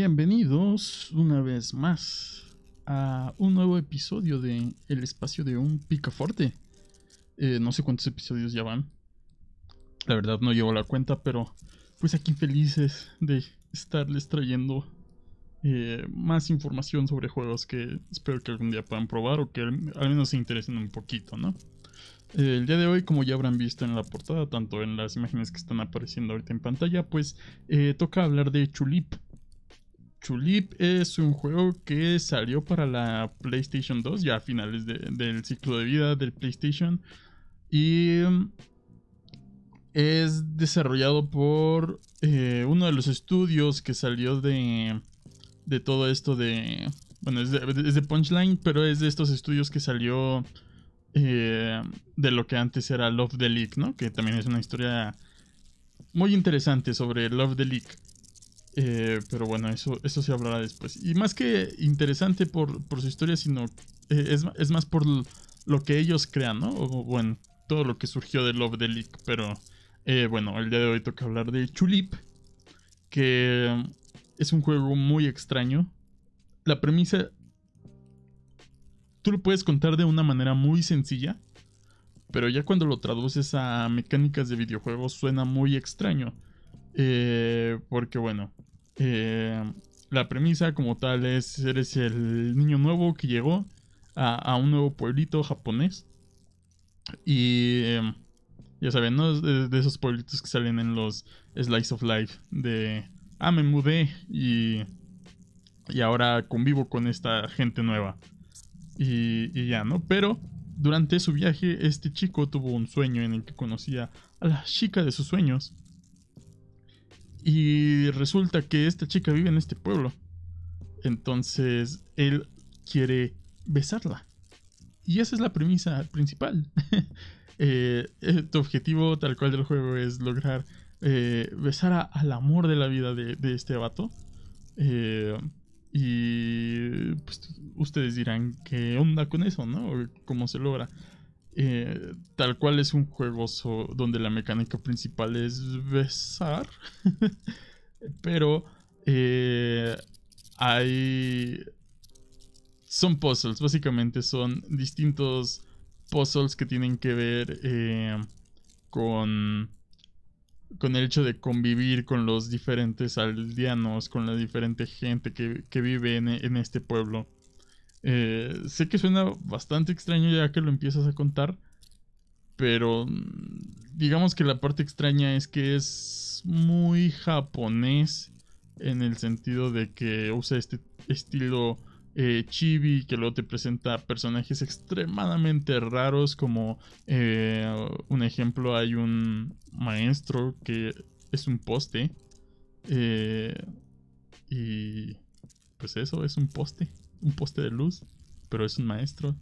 Bienvenidos una vez más a un nuevo episodio de El espacio de un picaforte. Eh, no sé cuántos episodios ya van. La verdad no llevo la cuenta, pero pues aquí felices de estarles trayendo eh, más información sobre juegos que espero que algún día puedan probar o que al menos se interesen un poquito, ¿no? El día de hoy, como ya habrán visto en la portada, tanto en las imágenes que están apareciendo ahorita en pantalla, pues eh, toca hablar de Chulip. Chulip es un juego que salió para la PlayStation 2, ya a finales del ciclo de vida del PlayStation. Y mm, es desarrollado por eh, uno de los estudios que salió de, de todo esto de... Bueno, es de, Punchline, pero es de estos estudios que salió eh, de lo que antes era Love the League, ¿no? Que también es una historia muy interesante sobre Love the League. Eh, pero bueno, eso, eso se hablará después. Y más que interesante por, su historia, sino eh, es, más por lo que ellos crean, ¿no? O bueno, todo lo que surgió de Love the League. Pero eh, bueno, el día de hoy toca hablar de Chulip, que es un juego muy extraño. La premisa, tú lo puedes contar de una manera muy sencilla, pero ya cuando lo traduces a mecánicas de videojuegos suena muy extraño. Porque bueno, eh, la premisa como tal es, eres el niño nuevo que llegó a, un nuevo pueblito japonés. Y em, ya saben, ¿no? De, esos pueblitos que salen en los Slice of Life. De, ah, me mudé y, y ahora convivo con esta gente nueva. Y, y ya, ¿no? Pero durante su viaje, este chico tuvo un sueño en el que conocía a la chica de sus sueños. Y resulta que esta chica vive en este pueblo. Entonces él quiere besarla. Y esa es la premisa principal. Eh, eh, tu objetivo tal cual del juego es lograr eh, besar al amor de la vida de, este vato. y pues, ustedes dirán qué onda con eso, ¿no? ¿Cómo se logra? Eh, tal cual es un juego donde la mecánica principal es besar. Pero eh, hay... Son puzzles, básicamente son distintos puzzles que tienen que ver eh, con, con el hecho de convivir con los diferentes aldeanos, con la diferente gente que, vive en este pueblo. Eh, sé que suena bastante extraño ya que lo empiezas a contar, pero mm, digamos que la parte extraña es que es muy japonés en el sentido de que usa este estilo eh, chibi que luego te presenta personajes extremadamente raros como eh, un ejemplo hay un maestro que es un poste y pues eso es un poste un poste de luz, pero es un maestro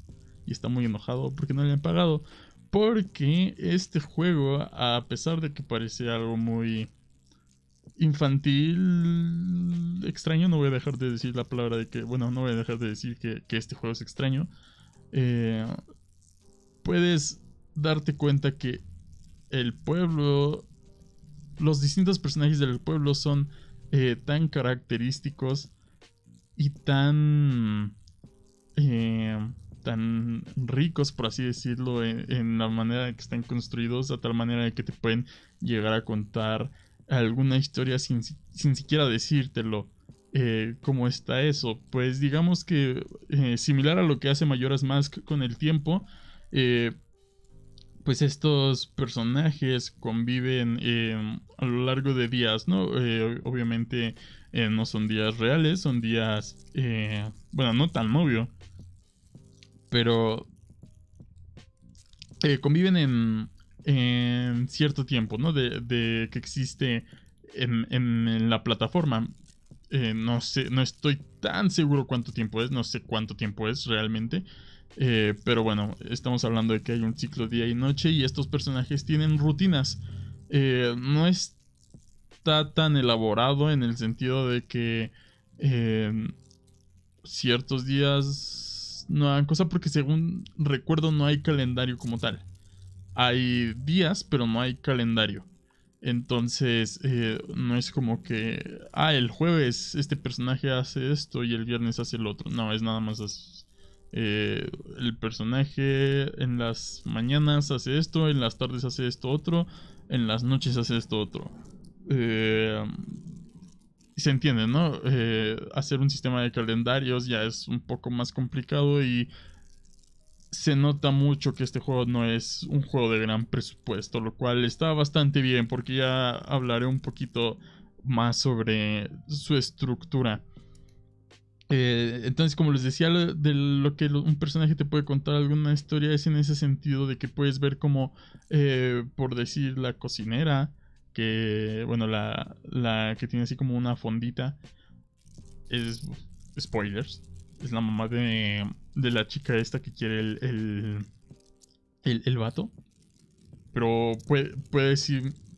y está muy enojado porque no le han pagado. Porque este juego, a pesar de que parece algo muy infantil, extraño, no voy a dejar de decir la palabra de que, bueno, no voy a dejar de decir que, este juego es extraño. Eh, puedes darte cuenta que el pueblo, los distintos personajes del pueblo son eh, tan característicos y tan eh, tan ricos por así decirlo en, la manera que están construidos de tal manera que te pueden llegar a contar alguna historia sin, siquiera decírtelo eh, cómo está eso pues digamos que eh, similar a lo que hace Mayoras Mask con el tiempo pues estos personajes conviven a lo largo de días, ¿no? obviamente eh, no son días reales, son días, eh, bueno, no tan obvio, pero eh, conviven en, en, cierto tiempo, ¿no? De, que existe en, en la plataforma. no sé, no estoy tan seguro cuánto tiempo es, no sé cuánto tiempo es realmente. pero bueno, estamos hablando de que hay un ciclo día y noche y estos personajes tienen rutinas. no es está tan elaborado en el sentido de que eh, ciertos días no hagan cosa porque según recuerdo no hay calendario como tal. Hay días, pero no hay calendario. Entonces, eh, no es como que, ah, el jueves este personaje hace esto y el viernes hace el otro. No, es nada más eh, el personaje en las mañanas hace esto, en las tardes hace esto otro, en las noches hace esto otro. Eh, se entiende, ¿no? Eh, hacer un sistema de calendarios ya es un poco más complicado y se nota mucho que este juego no es un juego de gran presupuesto, lo cual está bastante bien porque ya hablaré un poquito más sobre su estructura. Eh, entonces, como les decía, de lo que un personaje te puede contar alguna historia es en ese sentido de que puedes ver como, eh, por decir, la cocinera, que, bueno, la, la que tiene así como una fondita, es, spoilers, es la mamá de, de la chica esta que quiere el, el, el, el vato. Pero puede, puedes,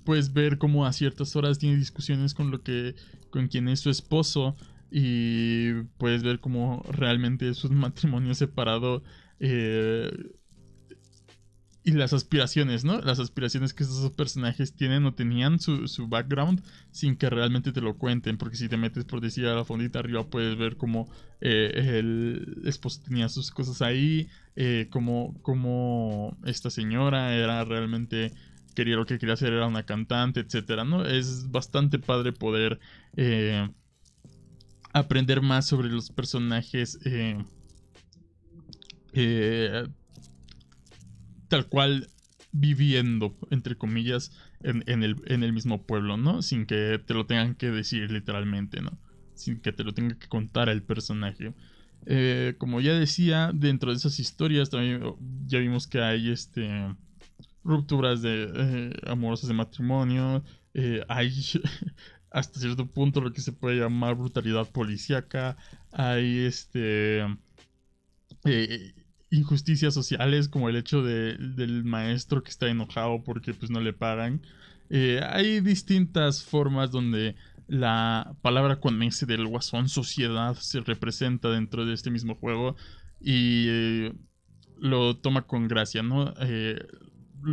puedes ver cómo a ciertas horas tiene discusiones con lo que con quien es su esposo y puedes ver cómo realmente es un matrimonio separado eh, y las aspiraciones, ¿no? Las aspiraciones que esos personajes tienen o tenían su, su, background sin que realmente te lo cuenten, porque si te metes por decir a la fondita arriba puedes ver cómo eh, el esposo tenía sus cosas ahí, eh, como, como esta señora era realmente quería lo que quería hacer era una cantante, etcétera, ¿no? Es bastante padre poder eh, aprender más sobre los personajes eh, eh, tal cual viviendo, entre comillas, en, el, mismo pueblo, ¿no? Sin que te lo tengan que decir literalmente, ¿no? Sin que te lo tenga que contar el personaje. Eh, como ya decía, dentro de esas historias también ya vimos que hay este rupturas de amorosas de matrimonio, hay hasta cierto punto lo que se puede llamar brutalidad policíaca, hay este eh, injusticias sociales como el hecho de, del maestro que está enojado porque pues no le pagan. Eh, hay distintas formas donde la palabra con ese del guasón sociedad se representa dentro de este mismo juego y eh, lo toma con gracia, ¿no?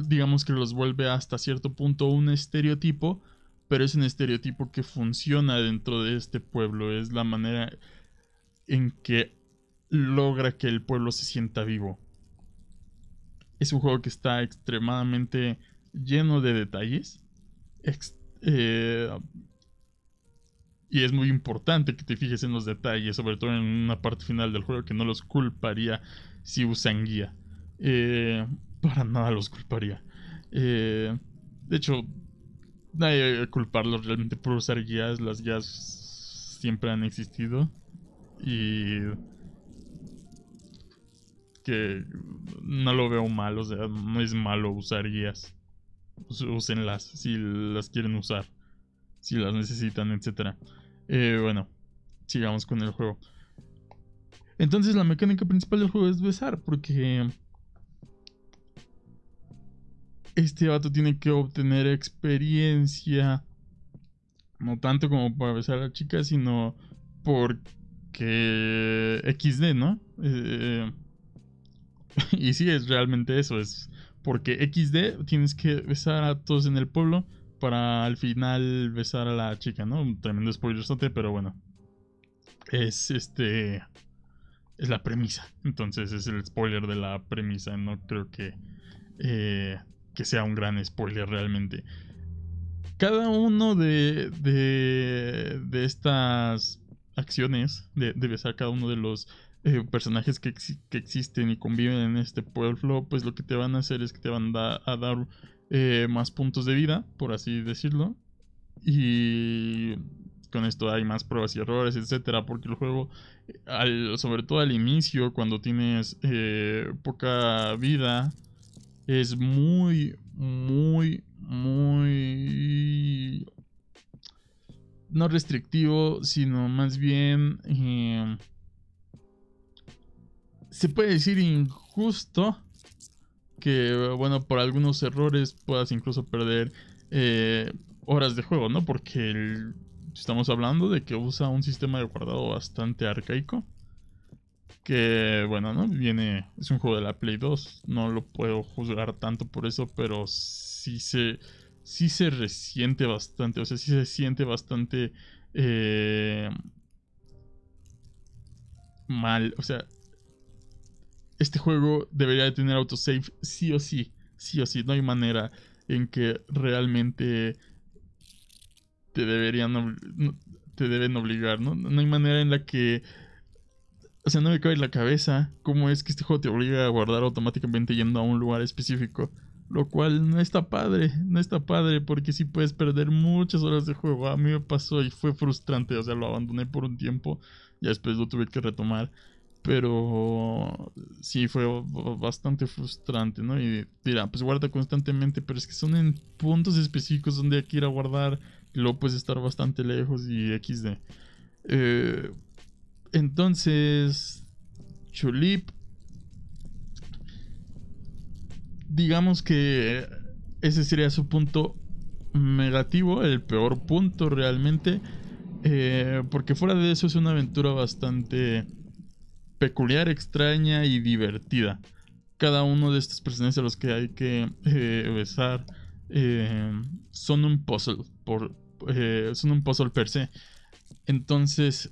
digamos que los vuelve hasta cierto punto un estereotipo pero es un estereotipo que funciona dentro de este pueblo, es la manera en que logra que el pueblo se sienta vivo. Es un juego que está extremadamente lleno de detalles. Eh, y es muy importante que te fijes en los detalles, sobre todo en una parte final del juego que no los culparía si usan guía. Eh, para nada los culparía. Eh, de hecho, hay que culparlos realmente por usar guías. Las guías siempre han existido. Y que no lo veo mal, o sea, no es malo usar guías. Úsenlas si las quieren usar, si las necesitan, etc. Eh, bueno, sigamos con el juego. Entonces la mecánica principal del juego es besar, porque este vato tiene que obtener experiencia. No tanto como para besar a la chica, sino porque XD, ¿no? Eh, y sí, es realmente eso. Es porque XD tienes que besar a todos en el pueblo para al final besar a la chica, ¿no? Un tremendo spoiler, pero bueno. Es este. Es la premisa. Entonces es el spoiler de la premisa. No creo que eh, que sea un gran spoiler realmente. Cada uno de, de, estas acciones, de, besar cada uno de los eh, personajes que, existen y conviven en este pueblo, pues lo que te van a hacer es que te van a dar eh, más puntos de vida, por así decirlo. Y con esto hay más pruebas y errores, etcétera, porque el juego, sobre todo al inicio, cuando tienes eh, poca vida, es muy, muy, muy... No restrictivo, sino más bien... se puede decir injusto que, bueno, por algunos errores puedas incluso perder eh, horas de juego, ¿no? Porque estamos hablando de que usa un sistema de guardado bastante arcaico que bueno, ¿no? Viene, es un juego de la Play 2, no lo puedo juzgar tanto por eso, pero sí se sí se resiente bastante, o sea, sí se siente bastante eh, mal, o sea, este juego debería de tener autosave sí o sí, sí o sí, no hay manera en que realmente te deberían te deben obligar, ¿no? No hay manera en la que o sea, no me cabe en la cabeza cómo es que este juego te obliga a guardar automáticamente yendo a un lugar específico. Lo cual no está padre, no está padre porque sí puedes perder muchas horas de juego. A mí me pasó y fue frustrante, o sea, lo abandoné por un tiempo, y después lo tuve que retomar. Pero sí fue bastante frustrante, ¿no? Y mira, pues guarda constantemente, pero es que son en puntos específicos donde hay que ir a guardar, y luego puedes estar bastante lejos y XD. Eh, entonces, Chulip digamos que ese sería su punto negativo, el peor punto realmente. Eh, porque fuera de eso es una aventura bastante peculiar, extraña y divertida. Cada uno de estos personajes a los que hay que eh, besar eh, son un puzzle. Por, son un puzzle per se. Entonces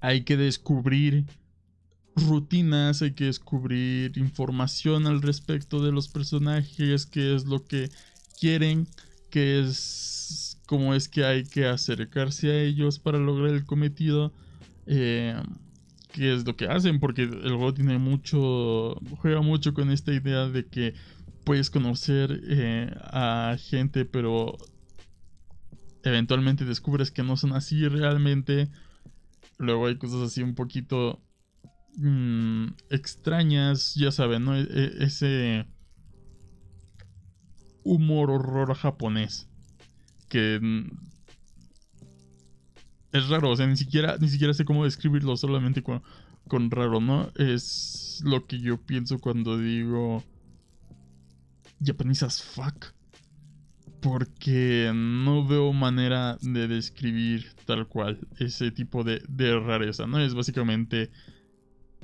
hay que descubrir rutinas, hay que descubrir información al respecto de los personajes, qué es lo que quieren, qué es cómo es que hay que acercarse a ellos para lograr el cometido, eh, qué es lo que hacen, porque el juego tiene mucho, juega mucho con esta idea de que puedes conocer eh, a gente, pero eventualmente descubres que no son así realmente. Luego hay cosas así un poquito Mm, extrañas, ya saben, ¿no? E, e, ese humor horror japonés que mm, es raro, o sea, ni siquiera, ni siquiera sé cómo describirlo, solamente con, con raro, ¿no? Es lo que yo pienso cuando digo Japanese as fuck. Porque no veo manera de describir tal cual ese tipo de, de rareza, ¿no? Es básicamente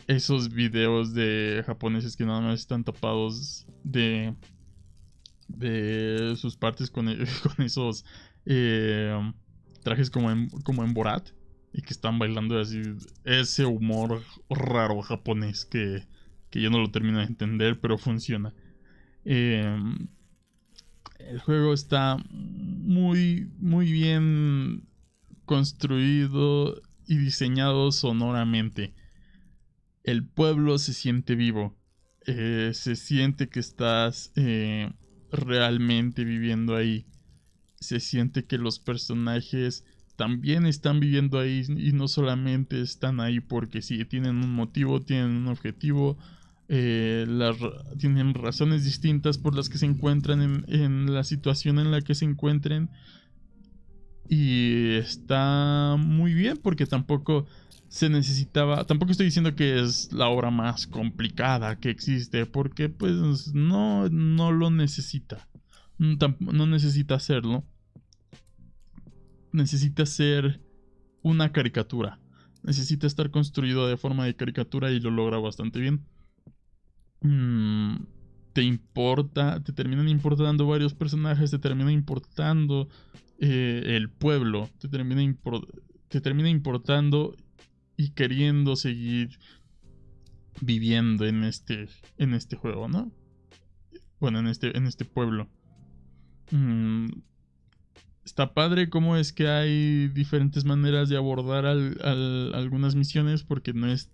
esos videos de japoneses que nada más están tapados de de sus partes con, con esos eh, trajes como en, como en Borat y que están bailando así ese humor raro japonés que, que yo no lo termino de entender pero funciona em, el juego está muy muy bien construido y diseñado sonoramente el pueblo se siente vivo. Eh, se siente que estás eh, realmente viviendo ahí. Se siente que los personajes también están viviendo ahí y no solamente están ahí porque sí, tienen un motivo, tienen un objetivo, eh, tienen razones distintas por las que se encuentran en, en la situación en la que se encuentren. Y está muy bien porque tampoco se necesitaba, tampoco estoy diciendo que es la obra más complicada que existe, porque pues no, no lo necesita, no necesita hacerlo, necesita ser una caricatura, necesita estar construido de forma de caricatura y lo logra bastante bien. Mm, te importa, te terminan importando varios personajes, te termina importando eh, el pueblo, te termina, te termina importando y queriendo seguir viviendo en este, en este juego, ¿no? Bueno, en este, en este pueblo. Mm, está padre cómo es que hay diferentes maneras de abordar algunas misiones porque no es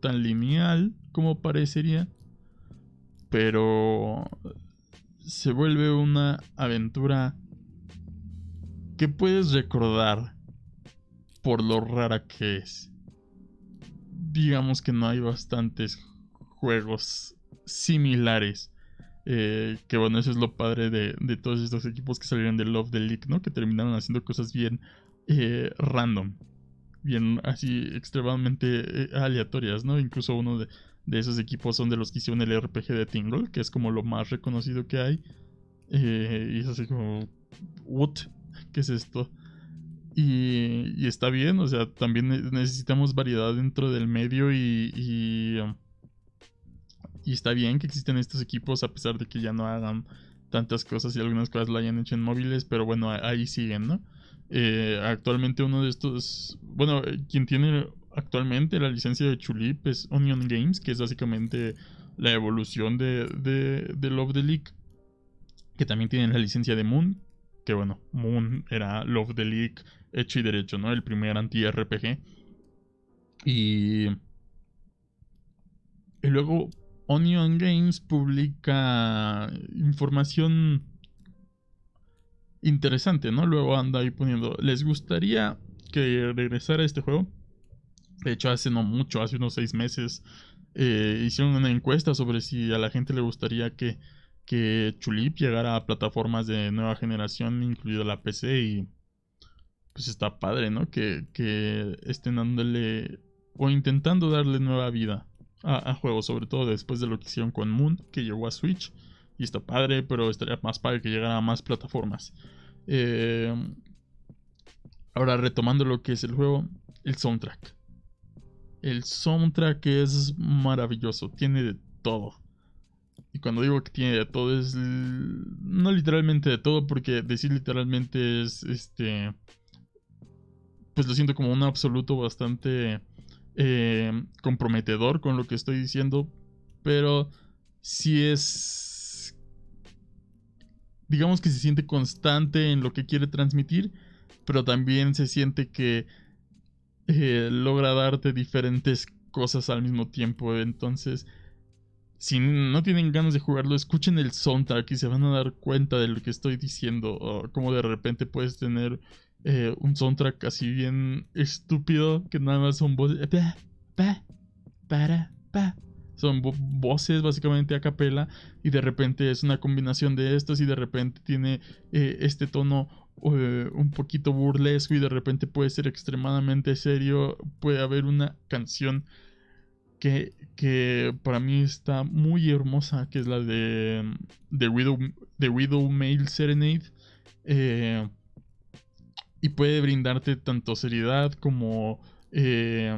tan lineal como parecería. Pero se vuelve una aventura que puedes recordar por lo rara que es digamos que no hay bastantes juegos similares. Eh, que bueno, eso es lo padre de, todos estos equipos que salieron de Love the League, ¿no? Que terminaron haciendo cosas bien eh, random. Bien así extremadamente eh, aleatorias, ¿no? Incluso uno de, de, esos equipos son de los que hicieron el RPG de Tingle, que es como lo más reconocido que hay. y es así como... ¿What? ¿Qué es esto? Y, está bien, o sea, también necesitamos variedad dentro del medio y, y, um, y, está bien que existen estos equipos a pesar de que ya no hagan tantas cosas y algunas cosas lo hayan hecho en móviles, pero bueno, ahí siguen, ¿no? Eh, actualmente uno de estos, bueno, quien tiene actualmente la licencia de Chulip es Onion Games, que es básicamente la evolución de, de, de Love the League, que también tienen la licencia de Moon, que bueno, Moon era Love the League hecho y derecho, ¿no? El primer anti-RPG. Y... Y luego Onion Games publica información interesante, ¿no? Luego anda ahí poniendo, ¿les gustaría que regresara este juego? De hecho, hace no mucho, hace unos seis meses, eh, hicieron una encuesta sobre si a la gente le gustaría que, que Chulip llegara a plataformas de nueva generación, incluida la PC, y pues está padre, ¿no? Que, que estén dándole o intentando darle nueva vida a, juegos, sobre todo después de lo que hicieron con Moon, que llegó a Switch. Y está padre, pero estaría más padre que llegara a más plataformas. Eh, ahora, retomando lo que es el juego, el soundtrack. El soundtrack es maravilloso, tiene de todo. Y cuando digo que tiene de todo, es no literalmente de todo, porque decir literalmente es este. Pues lo siento como un absoluto bastante eh, comprometedor con lo que estoy diciendo, pero si es, digamos que se siente constante en lo que quiere transmitir, pero también se siente que eh, logra darte diferentes cosas al mismo tiempo. Entonces, si no tienen ganas de jugarlo, escuchen el soundtrack y se van a dar cuenta de lo que estoy diciendo. como de repente puedes tener eh, un soundtrack así bien estúpido que nada más son voces. para, Son voces básicamente a capela y de repente es una combinación de estos y de repente tiene eh, este tono eh, un poquito burlesco y de repente puede ser extremadamente serio. Puede haber una canción que, que para mí está muy hermosa, que es la de The Widow, The Widow Male Serenade. Eh, y puede brindarte tanto seriedad como eh,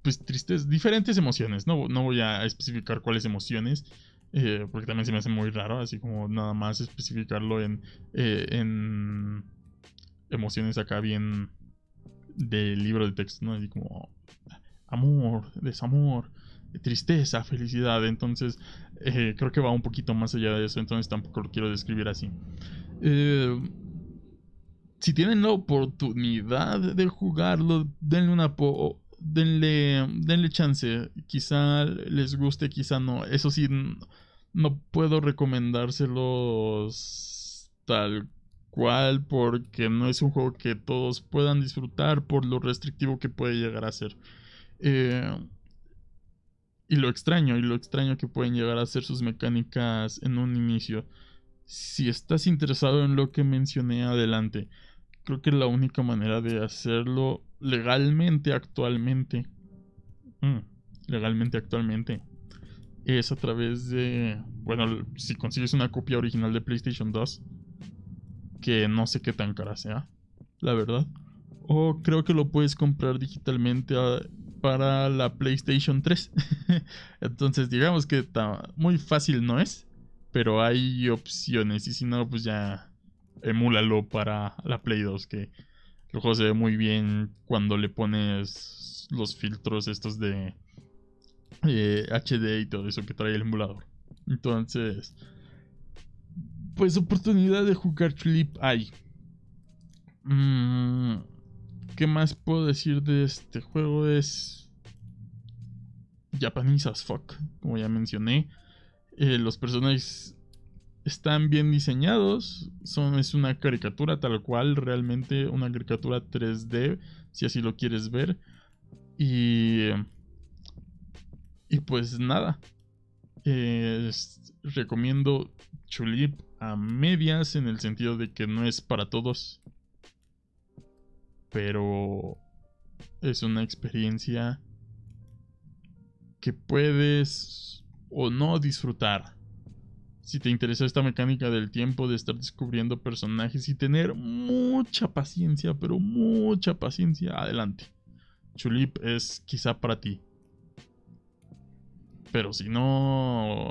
pues tristes, diferentes emociones. No, no voy a especificar cuáles emociones, eh, porque también se me hace muy raro, así como nada más especificarlo en, eh, en emociones acá bien de libro de texto, ¿no? Así como amor, desamor, tristeza, felicidad. Entonces, creo que va un poquito más allá de eso, entonces tampoco lo quiero describir así. Eh, si tienen la oportunidad de jugarlo, denle una po denle, denle chance. Quizá les guste, quizá no. Eso sí, no puedo recomendárselos tal cual porque no es un juego que todos puedan disfrutar por lo restrictivo que puede llegar a ser. Eh, y lo extraño, y lo extraño que pueden llegar a ser sus mecánicas en un inicio. Si estás interesado en lo que mencioné adelante, creo que la única manera de hacerlo legalmente actualmente, mm, legalmente actualmente, es a través de, bueno, si consigues una copia original de PlayStation 2, que no sé qué tan cara sea, la verdad, o creo que lo puedes comprar digitalmente para la PlayStation 3. Entonces, digamos que está muy fácil no es, pero hay opciones. Y si no, pues ya emúlalo para la Play 2, que el juego se ve muy bien cuando le pones los filtros estos de HD eh, y todo eso que trae el emulador. Entonces, pues oportunidad de jugar Clip hay. Mm, ¿Qué más puedo decir de este juego? Es Japanese as fuck, como ya mencioné. Eh, los personajes están bien diseñados. Son, es una caricatura tal cual, realmente una caricatura 3D, si así lo quieres ver. Y. Y pues nada. recomiendo Chulip a medias en el sentido de que no es para todos. Pero es una experiencia que puedes o no disfrutar si te interesa esta mecánica del tiempo, de estar descubriendo personajes y tener mucha paciencia, pero mucha paciencia, adelante. Chulip es quizá para ti. Pero si no,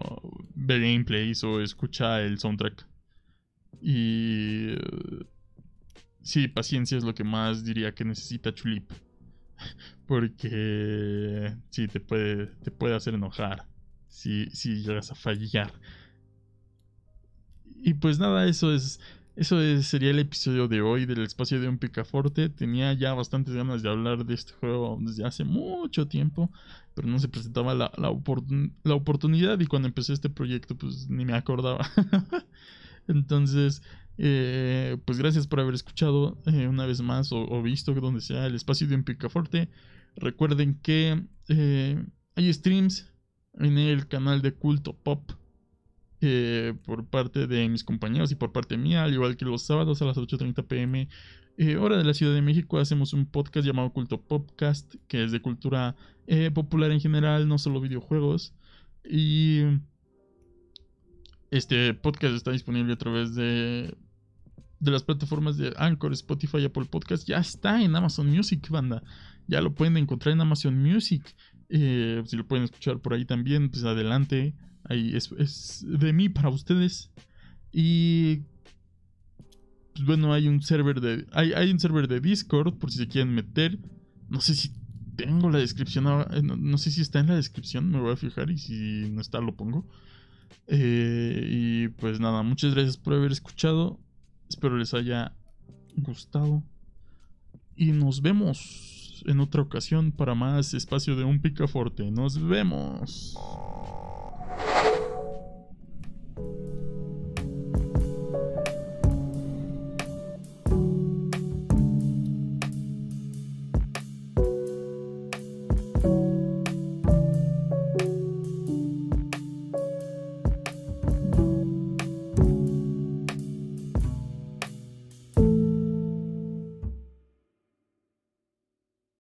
ve gameplays o escucha el soundtrack. Y... Sí, paciencia es lo que más diría que necesita Chulip. Porque sí, te puede, te puede hacer enojar si, si llegas a fallar. Y pues nada, eso es eso sería el episodio de hoy del espacio de un picaforte. Tenía ya bastantes ganas de hablar de este juego desde hace mucho tiempo, pero no se presentaba la, la, oportunidad y cuando empecé este proyecto pues ni me acordaba. Entonces, eh, pues gracias por haber escuchado eh, una vez más o, visto donde sea el espacio de un picaforte. Recuerden que eh, hay streams en el canal de Culto Pop eh, por parte de mis compañeros y por parte mía, al igual que los sábados a las 8.30 pm, eh, hora de la Ciudad de México, hacemos un podcast llamado Culto Podcast, que es de cultura eh, popular en general, no solo videojuegos. Y este podcast está disponible a través de, de las plataformas de Anchor, Spotify, Apple Podcast. Ya está en Amazon Music, banda. Ya lo pueden encontrar en Amazon Music. si lo pueden escuchar por ahí también, pues adelante. Ahí es, de mí para ustedes. Y pues bueno, hay un server de. Hay, hay, un de Discord por si se quieren meter. No sé si tengo la descripción. Eh, no, sé si está en la descripción. Me voy a fijar. Y si no está, lo pongo. Eh, y pues nada, muchas gracias por haber escuchado. Espero les haya gustado. Y nos vemos en otra ocasión para más espacio de un picaforte. Nos vemos.